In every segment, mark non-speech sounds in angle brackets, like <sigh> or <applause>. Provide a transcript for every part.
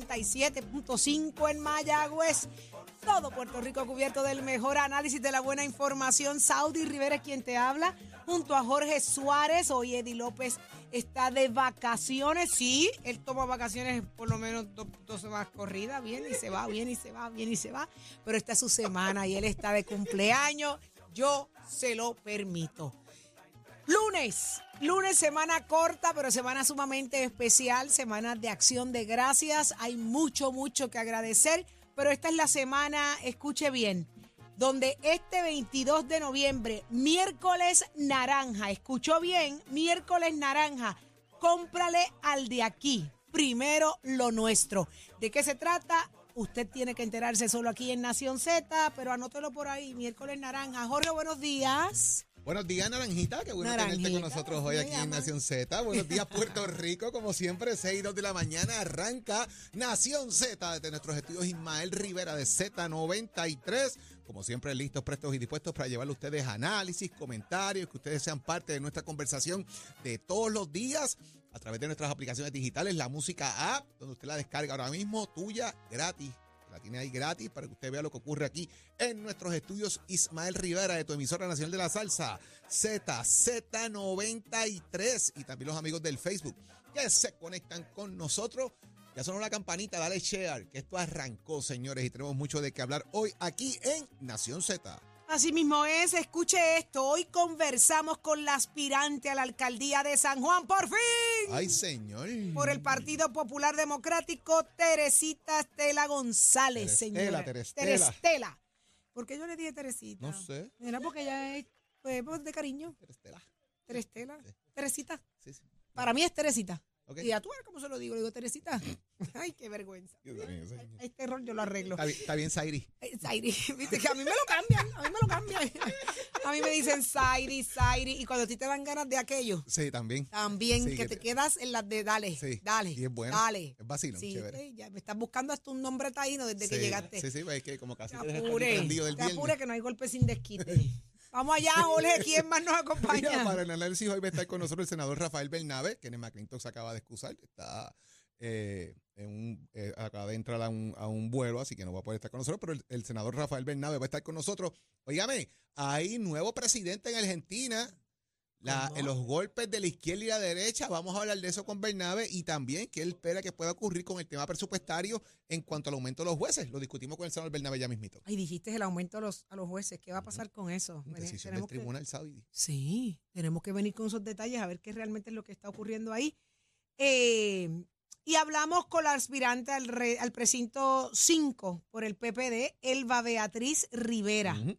97.5 en Mayagüez. Todo Puerto Rico cubierto del mejor análisis de la buena información. Saudi Rivera es quien te habla, junto a Jorge Suárez. Hoy Eddie López está de vacaciones. Sí, él toma vacaciones por lo menos dos, dos semanas corridas. Viene y se va, viene y se va, viene y se va. Pero esta es su semana y él está de cumpleaños. Yo se lo permito. Lunes, lunes, semana corta, pero semana sumamente especial, semana de acción de gracias. Hay mucho, mucho que agradecer, pero esta es la semana, escuche bien, donde este 22 de noviembre, miércoles naranja, escuchó bien, miércoles naranja, cómprale al de aquí, primero lo nuestro. ¿De qué se trata? Usted tiene que enterarse solo aquí en Nación Z, pero anótelo por ahí, miércoles naranja. Jorge, buenos días. Buenos días, Naranjita. Qué bueno tenerte Naranjita, con nosotros hoy aquí en. Nación Z. Buenos días, Puerto <laughs> Rico. Como siempre, 6 y 2 de la mañana arranca Nación Z desde nuestros estudios Ismael Rivera de Z93. Como siempre, listos, prestos y dispuestos para llevarle a ustedes análisis, comentarios, que ustedes sean parte de nuestra conversación de todos los días a través de nuestras aplicaciones digitales, la música app, donde usted la descarga ahora mismo, tuya, gratis. La tiene ahí gratis para que usted vea lo que ocurre aquí en nuestros estudios Ismael Rivera de tu emisora nacional de la salsa Z, Z93 y también los amigos del Facebook que se conectan con nosotros. Ya sonó la campanita, dale share, que esto arrancó, señores, y tenemos mucho de qué hablar hoy aquí en Nación Z. Así mismo es, escuche esto. Hoy conversamos con la aspirante a la alcaldía de San Juan, por fin, Ay, señor. por el Partido Popular Democrático, Teresita Estela González, Terestela, señora. Terestela. Terestela. ¿Por qué yo le dije Teresita? No sé. Era porque ella es pues, de cariño. Estela. Terestela. Sí. Teresita. Sí, sí. Para mí es Teresita. Y a tú, ¿cómo se lo digo? Le digo, Teresita. <laughs> Ay, qué vergüenza. Este error yo lo arreglo. Está bien, está bien, Zairi. Zairi, <laughs> viste que a mí me lo cambian, a mí me lo cambian. A mí me dicen Zairi, Zairi, y cuando a ti te dan ganas de aquello, Sí, también. también Sí, que que te te- quedas en las de dale, Sí, dale, y es bueno. dale. Es vacilón, Sí, chévere. eh, ya me estás buscando hasta un nombre taíno desde que llegaste. Sí, sí, es que como casi te te apure, te apure que no hay golpe sin desquite. <laughs> Vamos allá, Jorge, ¿quién más nos <laughs> Mira, acompaña? para el análisis hoy va a estar con nosotros el senador Rafael Bernabe, que en McClintock se acaba de excusar, está eh, en un, eh, acaba de entrar a un, a un vuelo, así que no va a poder estar con nosotros, pero el, el senador Rafael Bernabe va a estar con nosotros. Óigame, hay nuevo presidente en Argentina, la, ¿Cómo? en los golpes de la izquierda y la derecha, vamos a hablar de eso con Bernabe y también que él espera que pueda ocurrir con el tema presupuestario en cuanto al aumento de los jueces. Lo discutimos con el senador Bernabe ya mismito. Ay, dijiste el aumento a los, a los jueces, ¿qué va a pasar con eso? Decisión del que- tribunal Saudi. Sí, tenemos que venir con esos detalles a ver qué realmente es lo que está ocurriendo ahí. Eh, y hablamos con la aspirante al, re- al precinto 5 por el PPD, Elba Beatriz Rivera. ¿Qué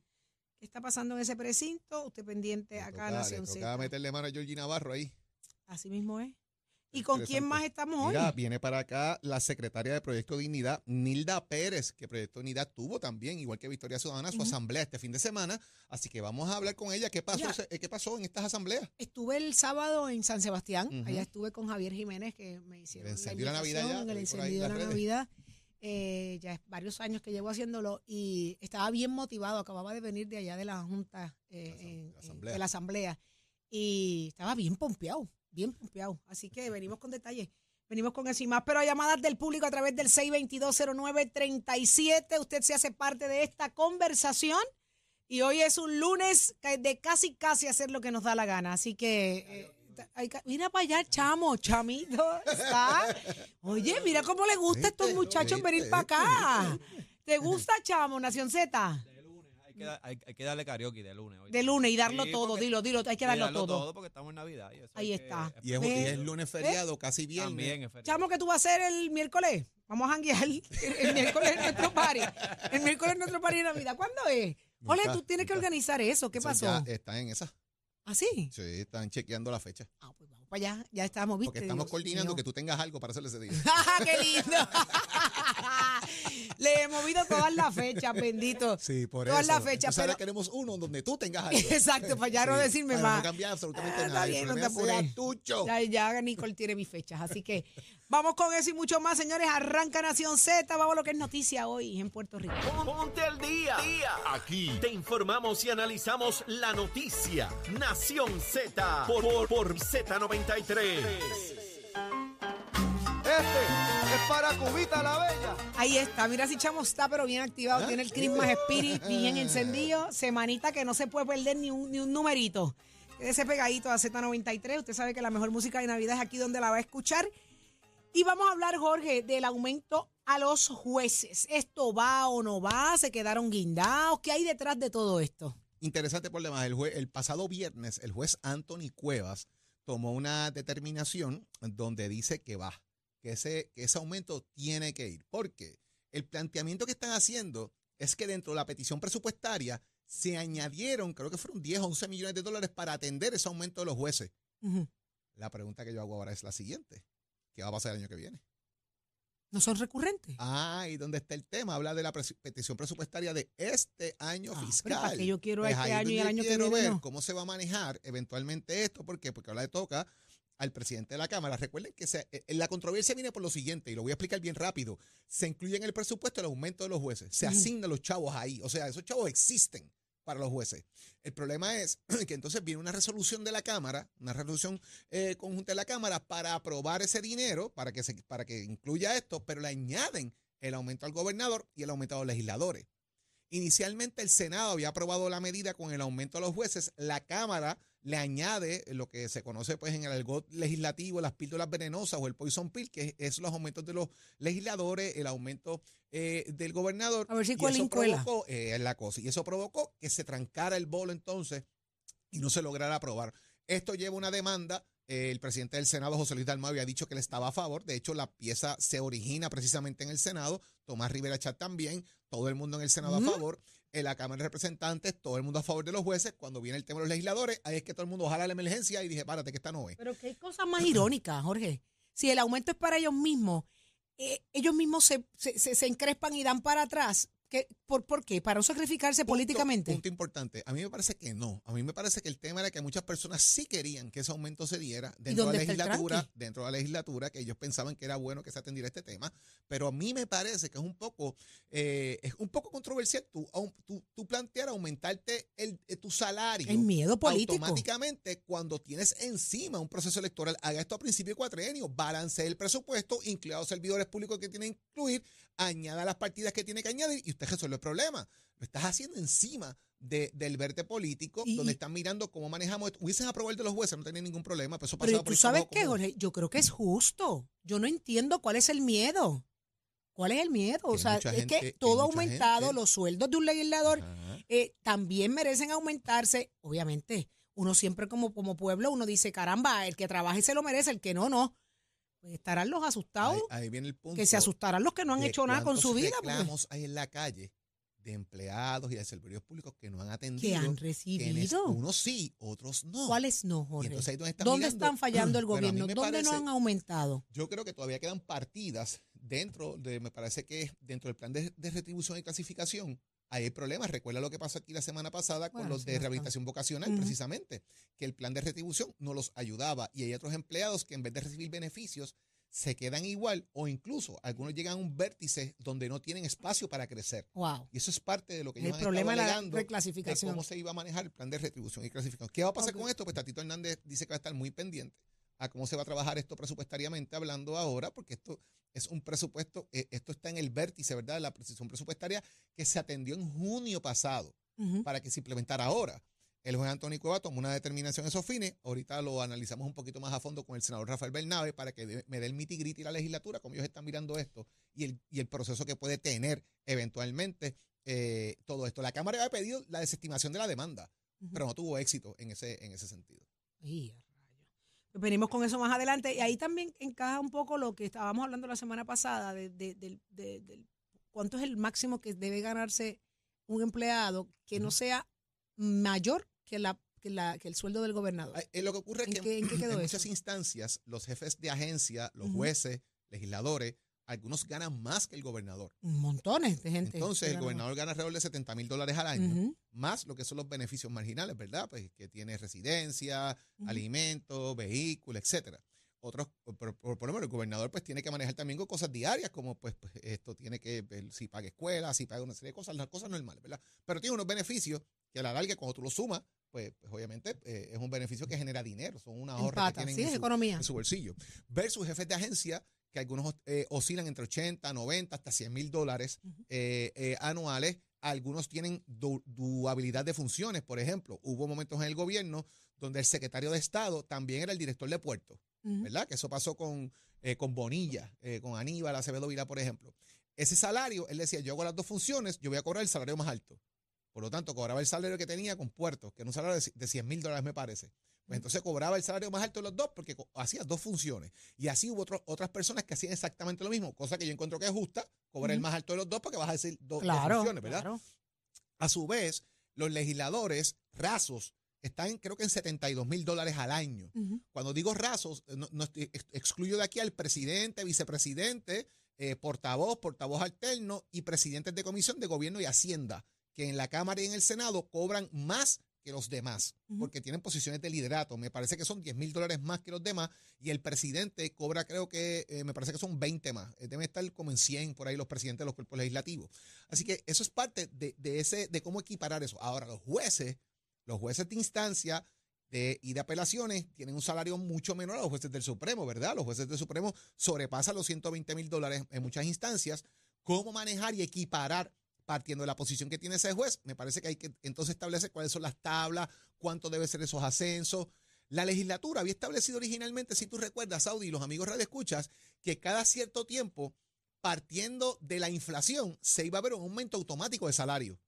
está pasando en ese precinto? Usted pendiente acá le Nación Z. meterle mano a Georgie Navarro ahí. Así mismo es. ¿Y con quién más estamos hoy? Mira, viene para acá la secretaria de Proyecto Dignidad, Nilda Pérez, que Proyecto Dignidad tuvo también, igual que Victoria Ciudadana, su Ujú. asamblea este fin de semana. Así que vamos a hablar con ella. ¿Qué pasó, se- eh, ¿qué pasó en estas asambleas? Estuve el sábado en San Sebastián. Ujú. Allá estuve con Javier Jiménez, que me hicieron Le la la Navidad ya, el en de la redes. Eh, ya es varios años que llevo haciéndolo y estaba bien motivado. Acababa de venir de allá de la Junta, eh, La en- de la Asamblea. Y estaba bien pompeado, bien pompeado. Así que venimos con detalles. Venimos con eso y más, pero a llamadas del público a través del 6220937. Usted se hace parte de esta conversación. Y hoy es un lunes de casi casi hacer lo que nos da la gana. Así que eh, hay mira para allá, chamo, chamito. Está. Oye, mira cómo le gusta a estos Viste, muchachos viste, venir para acá. ¿Te gusta, chamo, Nación Z? De lunes, hay que, dar- hay, hay que darle karaoke de lunes. hoy. De lunes y darlo Sí, todo, porque- dilo, dilo, hay que darlo, todo. porque estamos en Navidad. y eso Ahí hay que- está. Y es, Ve. y es lunes feriado, casi viernes. También es feriado. Chamo, ¿qué tú vas a hacer el miércoles? Vamos a janguear. El, el miércoles es nuestro party. El miércoles es nuestro party de Navidad. ¿Cuándo es? Ole, Nunca, tú tienes que nunca. organizar eso. ¿Qué Eso pasó? Ya están en esa. ¿Ah, sí? Sí, están chequeando la fecha. Ah, pues vamos para allá. Ya estamos, ¿viste? Porque estamos Dios coordinando que tú tengas algo para hacerle ese día. <laughs> ¡Ah, ¡Qué lindo! <laughs> Le he movido todas las fechas, bendito. Sí, por Todas eso. las fechas, Entonces ahora pero- queremos uno donde tú tengas algo. Exacto, para ya no decirme para más. No cambiar absolutamente Ah, está nada. El bien, no te apures. tuyo. Ya, ya Nicole tiene mis fechas, así que vamos con eso y mucho más, señores. Arranca Nación Z, vamos a lo que es noticia hoy en Puerto Rico. Ponte al día. Aquí te informamos y analizamos la noticia. Nación Z por, por, por Z93. Este Es para Cubita la Bella. Ahí está, mira si Chamo está, pero bien activado. Tiene el Christmas Spirit bien encendido. Semanita que no se puede perder ni un, ni un numerito. Ese pegadito a Z93. Usted sabe que la mejor música de Navidad es aquí donde la va a escuchar. Y vamos a hablar, Jorge, del aumento a los jueces. ¿Esto va o no va? ¿Se quedaron guindados? ¿Qué hay detrás de todo esto? Interesante por demás, el, el pasado viernes el juez Anthony Cuevas tomó una determinación donde dice que va, que ese, que ese aumento tiene que ir. Porque el planteamiento que están haciendo es que dentro de la petición presupuestaria se añadieron, creo que fueron 10 o 11 millones de dólares para atender ese aumento de los jueces. La pregunta que yo hago ahora es la siguiente. ¿Qué va a pasar el año que viene? ¿No son recurrentes? Ah, y dónde está el tema. Habla de la petición presupuestaria de este año Ah, fiscal. ¿para qué yo quiero Pues este ahí es año y donde el yo año que quiero viene ver no? cómo se va a manejar eventualmente esto. ¿Por qué? Porque ahora le toca al presidente de la Cámara. Recuerden que se- eh, la controversia viene por lo siguiente, y lo voy a explicar bien rápido. Se incluye en el presupuesto el aumento de los jueces. Se asignan los chavos ahí. O sea, esos chavos existen para los jueces. El problema es <clears throat> que entonces viene una resolución de la Cámara, una resolución eh, conjunta de la Cámara para aprobar ese dinero, para que, se, para que incluya esto, pero le añaden el aumento al gobernador y el aumento a los legisladores. Inicialmente el Senado había aprobado la medida con el aumento a los jueces. La Cámara le añade lo que se conoce pues en el argot legislativo, las píldoras venenosas o el poison pill, que es los aumentos de los legisladores, el aumento eh, del gobernador. A ver si y eso incuela. provocó, eh, la cosa, y eso provocó que se trancara el bolo entonces y no se lograra aprobar. Esto lleva una demanda. El presidente del Senado, José Luis Dalmau, había dicho que él estaba a favor. De hecho, la pieza se origina precisamente en el Senado. Tomás Rivera Chat también. Todo el mundo en el Senado a favor. En la Cámara de Representantes, todo el mundo a favor de los jueces. Cuando viene el tema de los legisladores, ahí es que todo el mundo jala la emergencia y dije, párate, que esta no es. Pero que hay cosas más irónicas, Jorge. Si el aumento es para ellos mismos, eh, ellos mismos se, se, se- se encrespan y dan para atrás. ¿Qué, por, ¿Por qué? ¿Para no sacrificarse Punto- políticamente? Punto importante. A mí me parece que no. A mí me parece que el tema era que muchas personas sí querían que ese aumento se diera dentro de la legislatura, dentro de la legislatura, que ellos pensaban que era bueno que se atendiera este tema. Pero a mí me parece que es un poco, eh, es un poco controversial tú, tú, tú plantear aumentarte el, eh, tu salario. El miedo político. Automáticamente, cuando tienes encima un proceso electoral, haga esto a principio de cuatrienio, balance el presupuesto, incluya los servidores públicos que tiene que incluir, añada las partidas que tiene que añadir y usted resuelve el problema. Lo estás haciendo encima de- del verte político, Y- donde están mirando cómo manejamos esto. Hubiesen aprobado el de los jueces, no tenía ningún problema, pero eso Pero pasaba tú por sabes qué. Jorge, yo creo que es justo. Yo no entiendo cuál es el miedo. ¿Cuál es el miedo? O sea, es gente- que todo ha aumentado, gente- los sueldos de un legislador eh, también merecen aumentarse. Obviamente, uno siempre como, como pueblo, uno dice, caramba, el que trabaje se lo merece, el que no, no. Pues estarán los asustados, Ahí, ahí viene el punto. que se asustarán los que no han hecho nada con su vida. porque- reclamos hay en la calle de empleados y de servidores públicos que no han atendido. que han recibido. Unos sí, otros no. ¿Cuáles no, Jorge? entonces ahí están ¿Dónde mirando- están fallando el <clears throat> gobierno? ¿Dónde no parece- han aumentado? Yo creo que todavía quedan partidas dentro de, me parece que dentro del plan de, de retribución y clasificación. Ahí hay problemas. Recuerda lo que pasó aquí la semana pasada con los sí, de rehabilitación vocacional, precisamente, que el plan de retribución no los ayudaba y hay otros empleados que en vez de recibir beneficios se quedan igual o incluso algunos llegan a un vértice donde no tienen espacio para crecer. Wow. Y eso es parte de lo que El ellos han problema de la cómo se iba a manejar el plan de retribución y clasificación. ¿Qué va a pasar con esto? Pues Tatito Hernández dice que va a estar muy pendiente a cómo se va a trabajar esto presupuestariamente hablando ahora, porque esto es un presupuesto, eh, esto está en el vértice, ¿verdad?, de la precisión presupuestaria que se atendió en junio pasado para que se implementara ahora. El juez Antonio Cueva tomó una determinación en esos fines. Ahorita lo analizamos un poquito más a fondo con el senador Rafael Bernabe para que de- me dé el mitigriti y la legislatura, como ellos están mirando esto y el, y el proceso que puede tener eventualmente eh, todo esto. La Cámara había pedido la desestimación de la demanda, pero no tuvo éxito en ese, en ese sentido. A venimos con eso más adelante. Y ahí también encaja un poco lo que estábamos hablando la semana pasada de, de- de- cuánto es el máximo que debe ganarse un empleado que no sea mayor que la que, la, que el sueldo del gobernador. Ay, eh, lo que ocurre es ¿En que qué- en qué quedó muchas instancias los jefes de agencia, los jueces, legisladores, algunos ganan más que el gobernador. Montones de gente. Entonces, que el gobernador gana alrededor de 70 mil dólares al año. Más lo que son los beneficios marginales, ¿verdad? Pues que tiene residencia, alimentos, vehículos, etcétera. Otros, por, por, por lo menos el gobernador pues tiene que manejar también cosas diarias, como pues, pues, esto tiene que si paga escuela, si paga una serie de cosas, las cosas normales, ¿verdad? Pero tiene unos beneficios que a la larga, cuando tú los sumas, pues, pues obviamente eh, es un beneficio que genera dinero, son una ahorro que Empata, tienen sí, en su- economía. en su bolsillo. Versus jefes de agencia que algunos eh, oscilan entre 80, 90, hasta 100 mil dólares eh, eh, anuales. Algunos tienen du- duabilidad de funciones. Por ejemplo, hubo momentos en el gobierno donde el secretario de Estado también era el director de puerto, Ujú. ¿verdad? Que eso pasó con, con Bonilla, con Aníbal Acevedo Vila, por ejemplo. Ese salario, él decía, yo hago las dos funciones, yo voy a cobrar el salario más alto. Por lo tanto, cobraba el salario que tenía con puertos, que era un salario de, de 100 mil dólares, me parece. Pues entonces cobraba el salario más alto de los dos porque hacía dos funciones. Y así hubo otro- otras personas que hacían exactamente lo mismo, cosa que yo encuentro que es justa, cobrar el más alto de los dos porque vas a decir do- dos funciones, ¿verdad? claro. A su vez, los legisladores rasos están creo que en 72 mil dólares al año. Cuando digo rasos, no, no excluyo de aquí al presidente, vicepresidente, eh, portavoz, portavoz alterno y presidentes de comisión de gobierno y hacienda, que en la Cámara y en el Senado cobran más que los demás, porque tienen posiciones de liderato. Me parece que son 10 mil dólares más que los demás y el presidente cobra creo que, eh, me parece que son 20 más. Eh, Deben estar como en 100 por ahí los presidentes de los cuerpos legislativos. Así que eso es parte de, de ese, de cómo equiparar eso. Ahora, los jueces, los jueces de instancia de, y de apelaciones tienen un salario mucho menor a los jueces del Supremo, ¿verdad? Los jueces del Supremo sobrepasan los 120 mil dólares en muchas instancias. ¿Cómo manejar y equiparar partiendo de la posición que tiene ese juez? Me parece que hay que entonces establecer cuáles son las tablas, cuánto deben ser esos ascensos. La legislatura había establecido originalmente, si tú recuerdas, Saudi y los amigos radio escuchas, que cada cierto tiempo, partiendo de la inflación, se iba a ver un aumento automático de salario.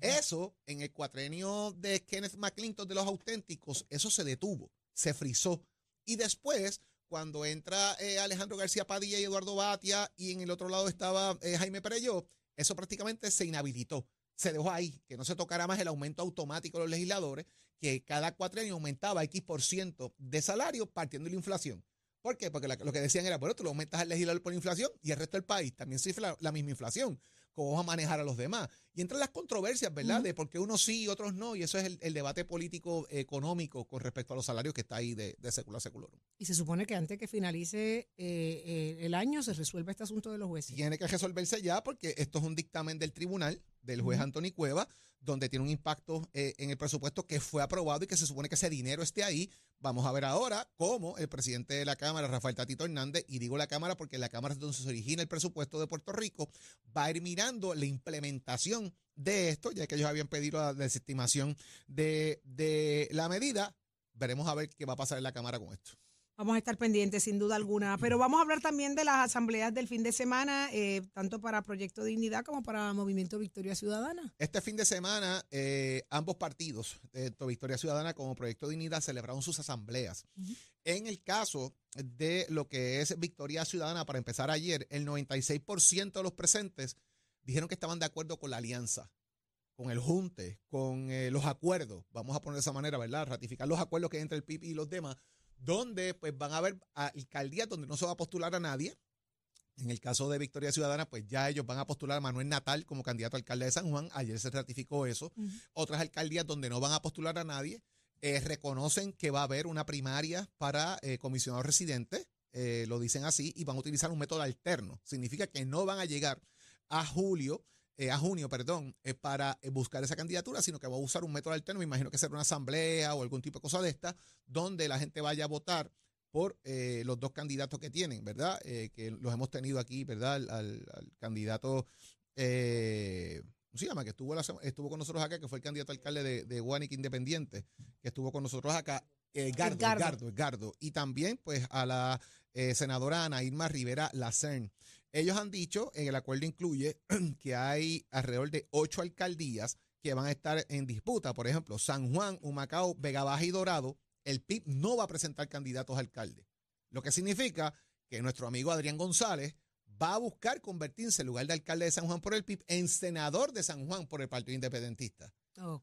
Eso, en el cuatrenio de Kenneth McClinton de los auténticos, eso se detuvo, se frizó. Y después, cuando entra eh, Alejandro García Padilla y Eduardo Batia, y en el otro lado estaba eh, Jaime Pereyó, eso prácticamente se inhabilitó. Se dejó ahí, que no se tocara más el aumento automático de los legisladores, que cada cuatrenio aumentaba X por ciento de salario partiendo de la inflación. ¿Por qué? Porque lo que decían era, bueno, tú lo aumentas al legislador por inflación y el resto del país también sufre la misma inflación. ¿Cómo vamos a manejar a los demás? Y entran las controversias, ¿verdad? De por qué unos sí y otros no. Y eso es el, el debate político económico con respecto a los salarios que está ahí de, de secular a secular. Y se supone que antes que finalice eh, eh, el año se resuelva este asunto de los jueces. Tiene que resolverse ya porque esto es un dictamen del tribunal, del juez. Anthony Cueva, donde tiene un impacto eh, en el presupuesto que fue aprobado y que se supone que ese dinero esté ahí. Vamos a ver ahora cómo el presidente de la Cámara, Rafael Tatito Hernández, y digo la Cámara porque la Cámara es donde se origina el presupuesto de Puerto Rico, va a ir mirando la implementación de esto, ya que ellos habían pedido la desestimación de, de la medida. Veremos a ver qué va a pasar en la Cámara con esto. Vamos a estar pendientes, sin duda alguna. Pero vamos a hablar también de las asambleas del fin de semana, eh, tanto para Proyecto Dignidad como para Movimiento Victoria Ciudadana. Este fin de semana, eh, ambos partidos, tanto Victoria Ciudadana como Proyecto Dignidad, celebraron sus asambleas. En el caso de lo que es Victoria Ciudadana, para empezar ayer, el 96% de los presentes dijeron que estaban de acuerdo con la alianza, con el junte, con eh, los acuerdos, vamos a poner de esa manera, ¿verdad? Ratificar los acuerdos que hay entre el PIB y los demás, donde pues van a haber alcaldías donde no se va a postular a nadie, en el caso de Victoria Ciudadana, pues ya ellos van a postular a Manuel Natal como candidato a alcalde de San Juan. Ayer se ratificó eso. Otras alcaldías donde no van a postular a nadie eh, reconocen que va a haber una primaria para eh, comisionados residentes. eh, lo dicen así y van a utilizar un método alterno. Significa que no van a llegar a julio, eh, a junio, perdón, eh, para eh, buscar esa candidatura, sino que va a usar un método alterno. Me imagino que será una asamblea o algún tipo de cosa de esta, donde la gente vaya a votar por eh, los dos candidatos que tienen, ¿verdad? Que los hemos tenido aquí, ¿verdad? Al, al- al candidato, eh, ¿cómo se llama? Que estuvo, la estuvo con nosotros acá, que fue el candidato alcalde de, de Guánica Independiente, que estuvo con nosotros acá, eh, Edgardo, Edgardo. Edgardo, Edgardo. Y también, pues, a la eh, senadora Ana Irma Rivera Lacern. Ellos han dicho, en el acuerdo incluye <clears throat> que hay alrededor de ocho alcaldías que van a estar en disputa. Por ejemplo, San Juan, Humacao, Vega Baja y Dorado. El PIB no va a presentar candidatos a alcalde. Lo que significa que nuestro amigo Adrián González va a buscar convertirse en lugar de alcalde de San Juan por el PIB en senador de San Juan por el Partido Independentista.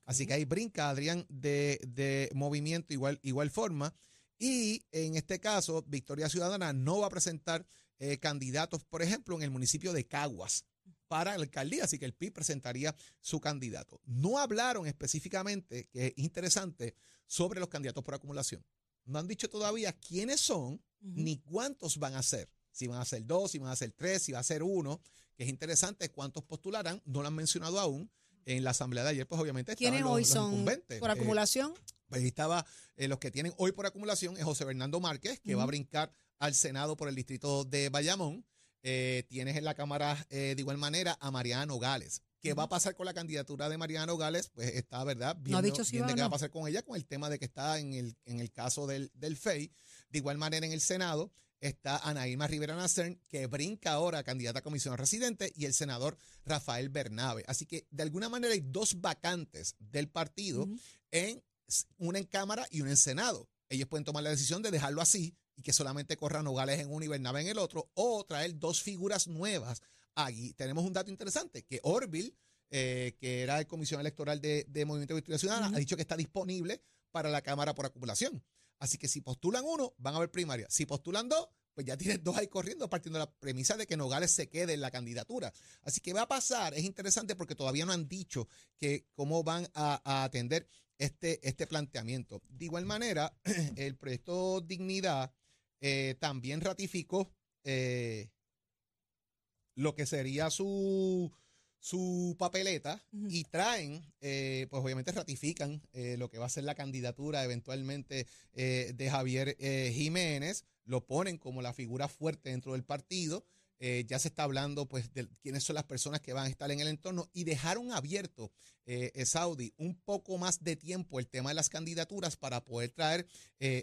Así que ahí brinca Adrián de, de movimiento igual, igual forma. Y en este caso, Victoria Ciudadana no va a presentar eh, candidatos, por ejemplo, en el municipio de Caguas para la alcaldía, así que el PIB presentaría su candidato. No hablaron específicamente, que es interesante, sobre los candidatos por acumulación. No han dicho todavía quiénes son ni cuántos van a ser. Si van a ser dos, si van a ser tres, si va a ser uno, que es interesante cuántos postularán, no lo han mencionado aún. En la asamblea de ayer, pues obviamente estaban ¿Quiénes los- hoy los son por Eh, acumulación? pues ahí estaba, eh, los que tienen hoy por acumulación es José Bernardo Márquez, que va a brincar al Senado por el distrito de Bayamón. Eh, tienes en la Cámara eh, de igual manera a Mariana Nogales. ¿Qué va a pasar con la candidatura de Mariana Nogales? Pues está, ¿verdad? No ha dicho si viendo va qué va a pasar con ella con el tema de que está en el, en el caso del, del FEI. De igual manera en el Senado está Ana Irma Rivera Nacern, que brinca ahora a candidata a comisionada residente, y el senador Rafael Bernabe. Así que de alguna manera hay dos vacantes del partido, en una en Cámara y una en Senado. Ellos pueden tomar la decisión de dejarlo así y que solamente corra Nogales en uno y Bernabe en el otro, o traer dos figuras nuevas. Aquí tenemos un dato interesante, que Orville, eh, que era el comisión electoral de, de Movimiento Victoria Ciudadana, ha dicho que está disponible para la Cámara por acumulación. Así que si postulan uno, van a haber primaria. Si postulan dos, pues ya tienes dos ahí corriendo, partiendo de la premisa de que Nogales se quede en la candidatura. Así que va a pasar, es interesante porque todavía no han dicho que cómo van a, a atender este, este planteamiento. De igual manera, <clears throat> el proyecto Dignidad eh, también ratificó eh, lo que sería su, su papeleta y traen, eh, pues obviamente ratifican eh, lo que va a ser la candidatura eventualmente eh, de Javier Jiménez, lo ponen como la figura fuerte dentro del partido. ya se está hablando pues de quiénes son las personas que van a estar en el entorno y dejaron abierto Saudi un poco más de tiempo el tema de las candidaturas para poder traer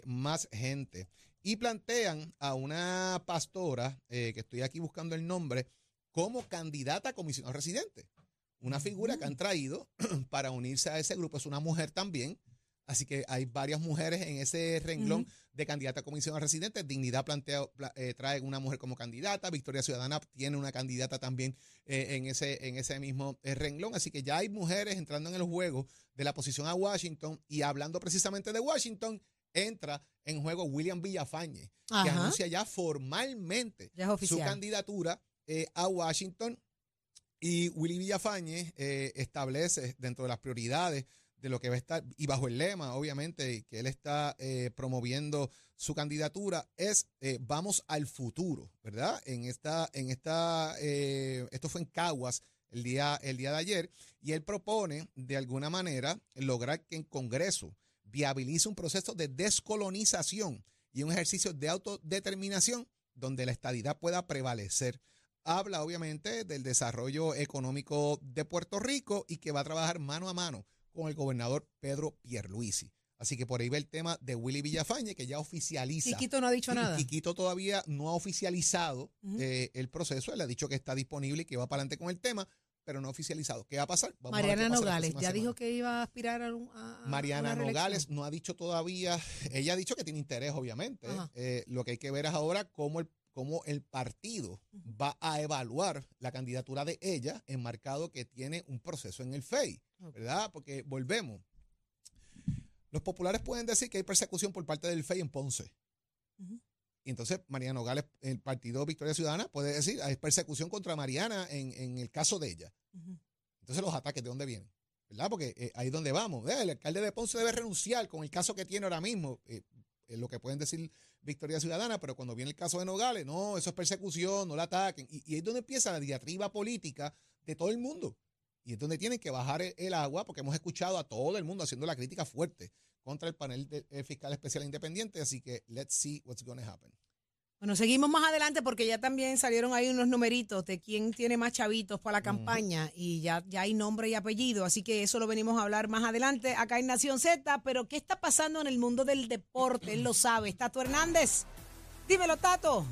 más gente. Y plantean a una pastora, eh, que estoy aquí buscando el nombre, como candidata a comisionado residente. Una figura que han traído <clears throat> para unirse a ese grupo. Es una mujer también. Así que hay varias mujeres en ese renglón de candidata a comisión residente. Dignidad plantea, pla- eh, trae una mujer como candidata. Victoria Ciudadana tiene una candidata también eh, en, ese, en ese mismo eh, renglón. Así que ya hay mujeres entrando en el juego de la posición a Washington. Y hablando precisamente de Washington, entra en juego William Villafañe, que anuncia ya formalmente Ya su candidatura eh, a Washington. Y Willy Villafañe eh, establece dentro de las prioridades de lo que va a estar, y bajo el lema, obviamente, que él está eh, promoviendo su candidatura, es eh, vamos al futuro, ¿verdad? En esta, en esta, eh, esto fue en Caguas el día, el día de ayer, y él propone, de alguna manera, lograr que en Congreso viabilice un proceso de descolonización y un ejercicio de autodeterminación donde la estadidad pueda prevalecer. Habla obviamente del desarrollo económico de Puerto Rico y que va a trabajar mano a mano con el gobernador Pedro Pierluisi. Así que por ahí ve el tema de Willy Villafañe, que ya oficializa. Chiquito no ha dicho nada. Quiquito todavía no ha oficializado eh, el proceso. Él ha dicho que está disponible y que va para adelante con el tema, pero no oficializado. ¿Qué va a pasar? Vamos a Mariana pasa la Nogales ya dijo que iba a aspirar a, un- a- a Mariana una. Nogales no ha dicho todavía, ella ha dicho que tiene interés, obviamente. Eh, lo que hay que ver es ahora cómo el, cómo el partido va a evaluar la candidatura de ella, enmarcado que tiene un proceso en el FEI. ¿verdad? Porque volvemos. Los populares pueden decir que hay persecución por parte del FEI en Ponce. Y entonces Mariana Nogales, el partido Victoria Ciudadana, puede decir hay persecución contra Mariana en, en el caso de ella. Entonces los ataques, ¿de dónde vienen? ¿Verdad? Porque eh, ahí es donde vamos. Eh, el alcalde de Ponce debe renunciar con el caso que tiene ahora mismo. Eh, es lo que pueden decir Victoria Ciudadana, pero cuando viene el caso de Nogales, no, eso es persecución, no la ataquen. Y, y ahí es donde empieza la diatriba política de todo el mundo. Y es donde tienen que bajar el, el agua, porque hemos escuchado a todo el mundo haciendo la crítica fuerte contra el panel de, eh, fiscal especial independiente. Así que let's see what's going to happen. Bueno, seguimos más adelante porque ya también salieron ahí unos numeritos de quién tiene más chavitos para la campaña y ya, ya hay nombre y apellido, así que eso lo venimos a hablar más adelante acá en Nación Z, pero ¿qué está pasando en el mundo del deporte? Él lo sabe. Tato Hernández, dímelo Tato.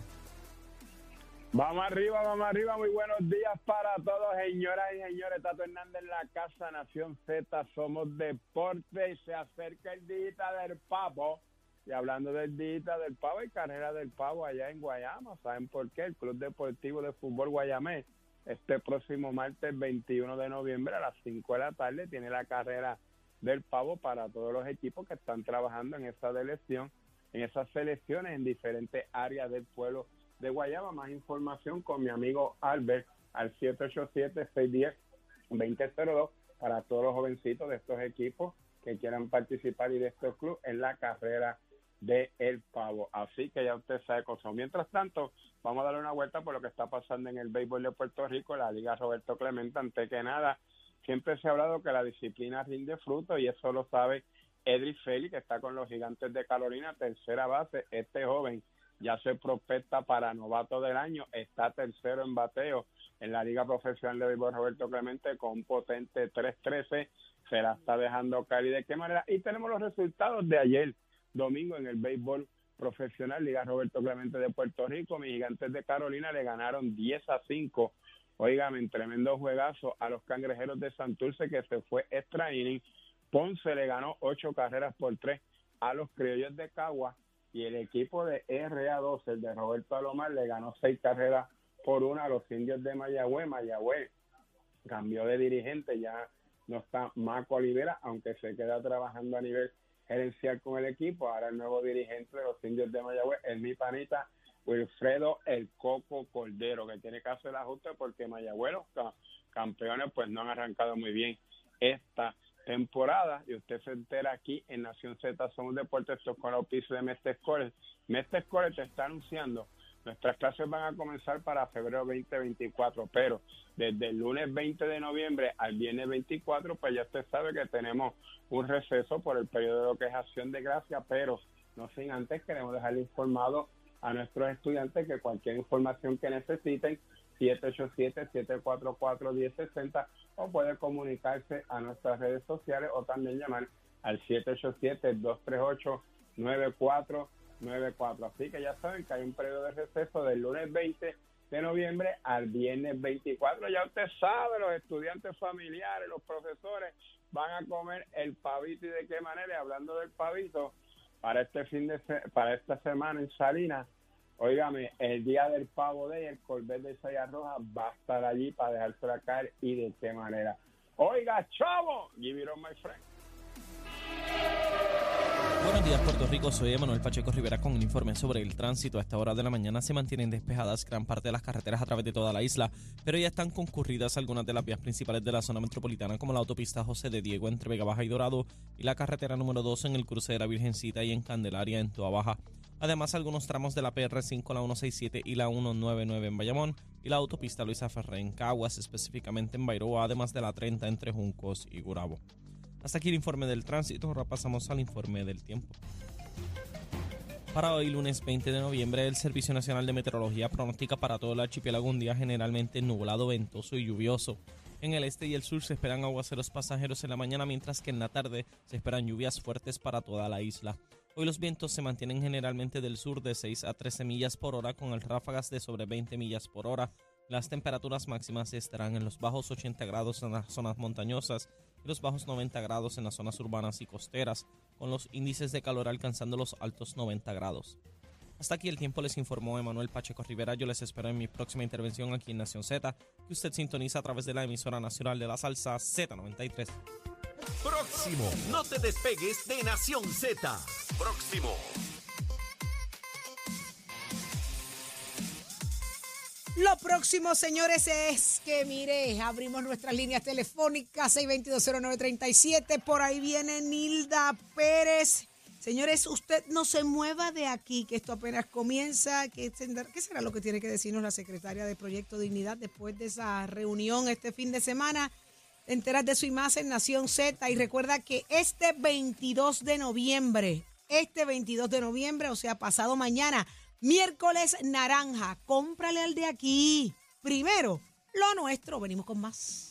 Vamos arriba, vamos arriba. Muy buenos días para todos, señoras y señores. Tato Hernández en la Casa Nación Z. Somos deporte y se acerca el día del pavo. Y hablando del día del pavo y carrera del pavo allá en Guayama, ¿saben por qué? El Club Deportivo de Fútbol Guayamé, este próximo martes 21 de noviembre a las 5 de la tarde, tiene la carrera del pavo para todos los equipos que están trabajando en esa selección, en esas selecciones en diferentes áreas del pueblo de Guayama. Más información con mi amigo Albert al 787-610-2002 para todos los jovencitos de estos equipos que quieran participar y de estos clubes en la carrera de El Pavo. Así que ya usted sabe cosas. Mientras tanto, vamos a darle una vuelta por lo que está pasando en el béisbol de Puerto Rico, la Liga Roberto Clemente. Ante que nada, siempre se ha hablado que la disciplina rinde fruto y eso lo sabe Edris Félix, que está con los gigantes de Carolina, tercera base. Este joven ya se prospecta para novato del año, está tercero en bateo en la Liga Profesional de Béisbol Roberto Clemente con un potente 3-13, se la está dejando caer. Y de qué manera. Y tenemos los resultados de ayer, domingo, en el béisbol profesional, Liga Roberto Clemente de Puerto Rico, mis gigantes de Carolina le ganaron 10 a 5, oigan, en tremendo juegazo a los cangrejeros de Santurce que se fue extra inning, Ponce le ganó 8 carreras por 3 a los criollos de Cagua y el equipo de RA12, el de Roberto Alomar, le ganó 6 carreras por una a los indios de Mayagüez. Mayagüez cambió de dirigente, ya no está Marco Olivera, aunque se queda trabajando a nivel gerencial con el equipo. Ahora el nuevo dirigente de los indios de Mayagüez es mi panita Wilfredo El Coco Cordero, que tiene que hacer el ajuste porque Mayagüez, los campeones, pues no han arrancado muy bien esta temporada. Y usted se entera aquí en Nación Z, Somos Deportes, esto con pisos de Mestre Score. Mestre Score te está anunciando Nuestras clases van a comenzar para febrero 2024, pero desde el lunes 20 de noviembre al viernes 24, pues ya usted sabe que tenemos un receso por el periodo de lo que es acción de gracia, pero no sin antes queremos dejar informado a nuestros estudiantes que cualquier información que necesiten, 787-744-1060 o puede comunicarse a nuestras redes sociales o también llamar al 787-238-94 94. Así que ya saben que hay un periodo de receso del lunes 20 de noviembre al viernes 24. Ya usted sabe, los estudiantes familiares, los profesores van a comer el pavito y de qué manera. hablando del pavito, para este fin de para esta semana en Salinas, óigame, el día del pavo de el Corvette de Saya Roja va a estar allí para dejársela caer y de qué manera. Oiga, chavo, give it on my friend. Buenos días, Puerto Rico. Soy Emanuel Pacheco Rivera con un informe sobre el tránsito. A esta hora de la mañana se mantienen despejadas gran parte de las carreteras a través de toda la isla, pero ya están concurridas algunas de las vías principales de la zona metropolitana, como la autopista José de Diego entre Vega Baja y Dorado y la carretera número 2 en el cruce de la Virgencita y en Candelaria en Toa Baja. Además, algunos tramos de la PR5, la 167 y la 199 en Bayamón y la autopista Luisa Ferré en Caguas, específicamente en Bairoa, además de la 30 entre Juncos y Gurabo. Hasta aquí el informe del tránsito, ahora pasamos al informe del tiempo. Para hoy, lunes 20 de noviembre, el Servicio Nacional de Meteorología pronostica para todo el archipiélago un día generalmente nublado, ventoso y lluvioso. En el este y el sur se esperan aguaceros pasajeros en la mañana, mientras que en la tarde se esperan lluvias fuertes para toda la isla. Hoy los vientos se mantienen generalmente del sur de 6 a 13 millas por hora, con el ráfagas de sobre 20 millas por hora. Las temperaturas máximas estarán en los bajos 80 grados en las zonas montañosas y los bajos 90 grados en las zonas urbanas y costeras, con los índices de calor alcanzando los altos 90 grados. Hasta aquí el tiempo les informó Emanuel Pacheco Rivera. Yo les espero en mi próxima intervención aquí en Nación Z, que usted sintoniza a través de la emisora nacional de la salsa Z93. Próximo, no te despegues de Nación Z. Próximo. Lo próximo, señores, es que, mire, abrimos nuestras líneas telefónicas 6220937. Por ahí viene Nilda Pérez. Señores, usted no se mueva de aquí, que esto apenas comienza. ¿Qué, ¿Qué será lo que tiene que decirnos la secretaria de Proyecto Dignidad después de esa reunión este fin de semana? Enteras de su imagen Nación Z y recuerda que este 22 de noviembre, este 22 de noviembre, o sea, pasado mañana, Miércoles naranja, cómprale al de aquí. Primero, lo nuestro. Venimos con más.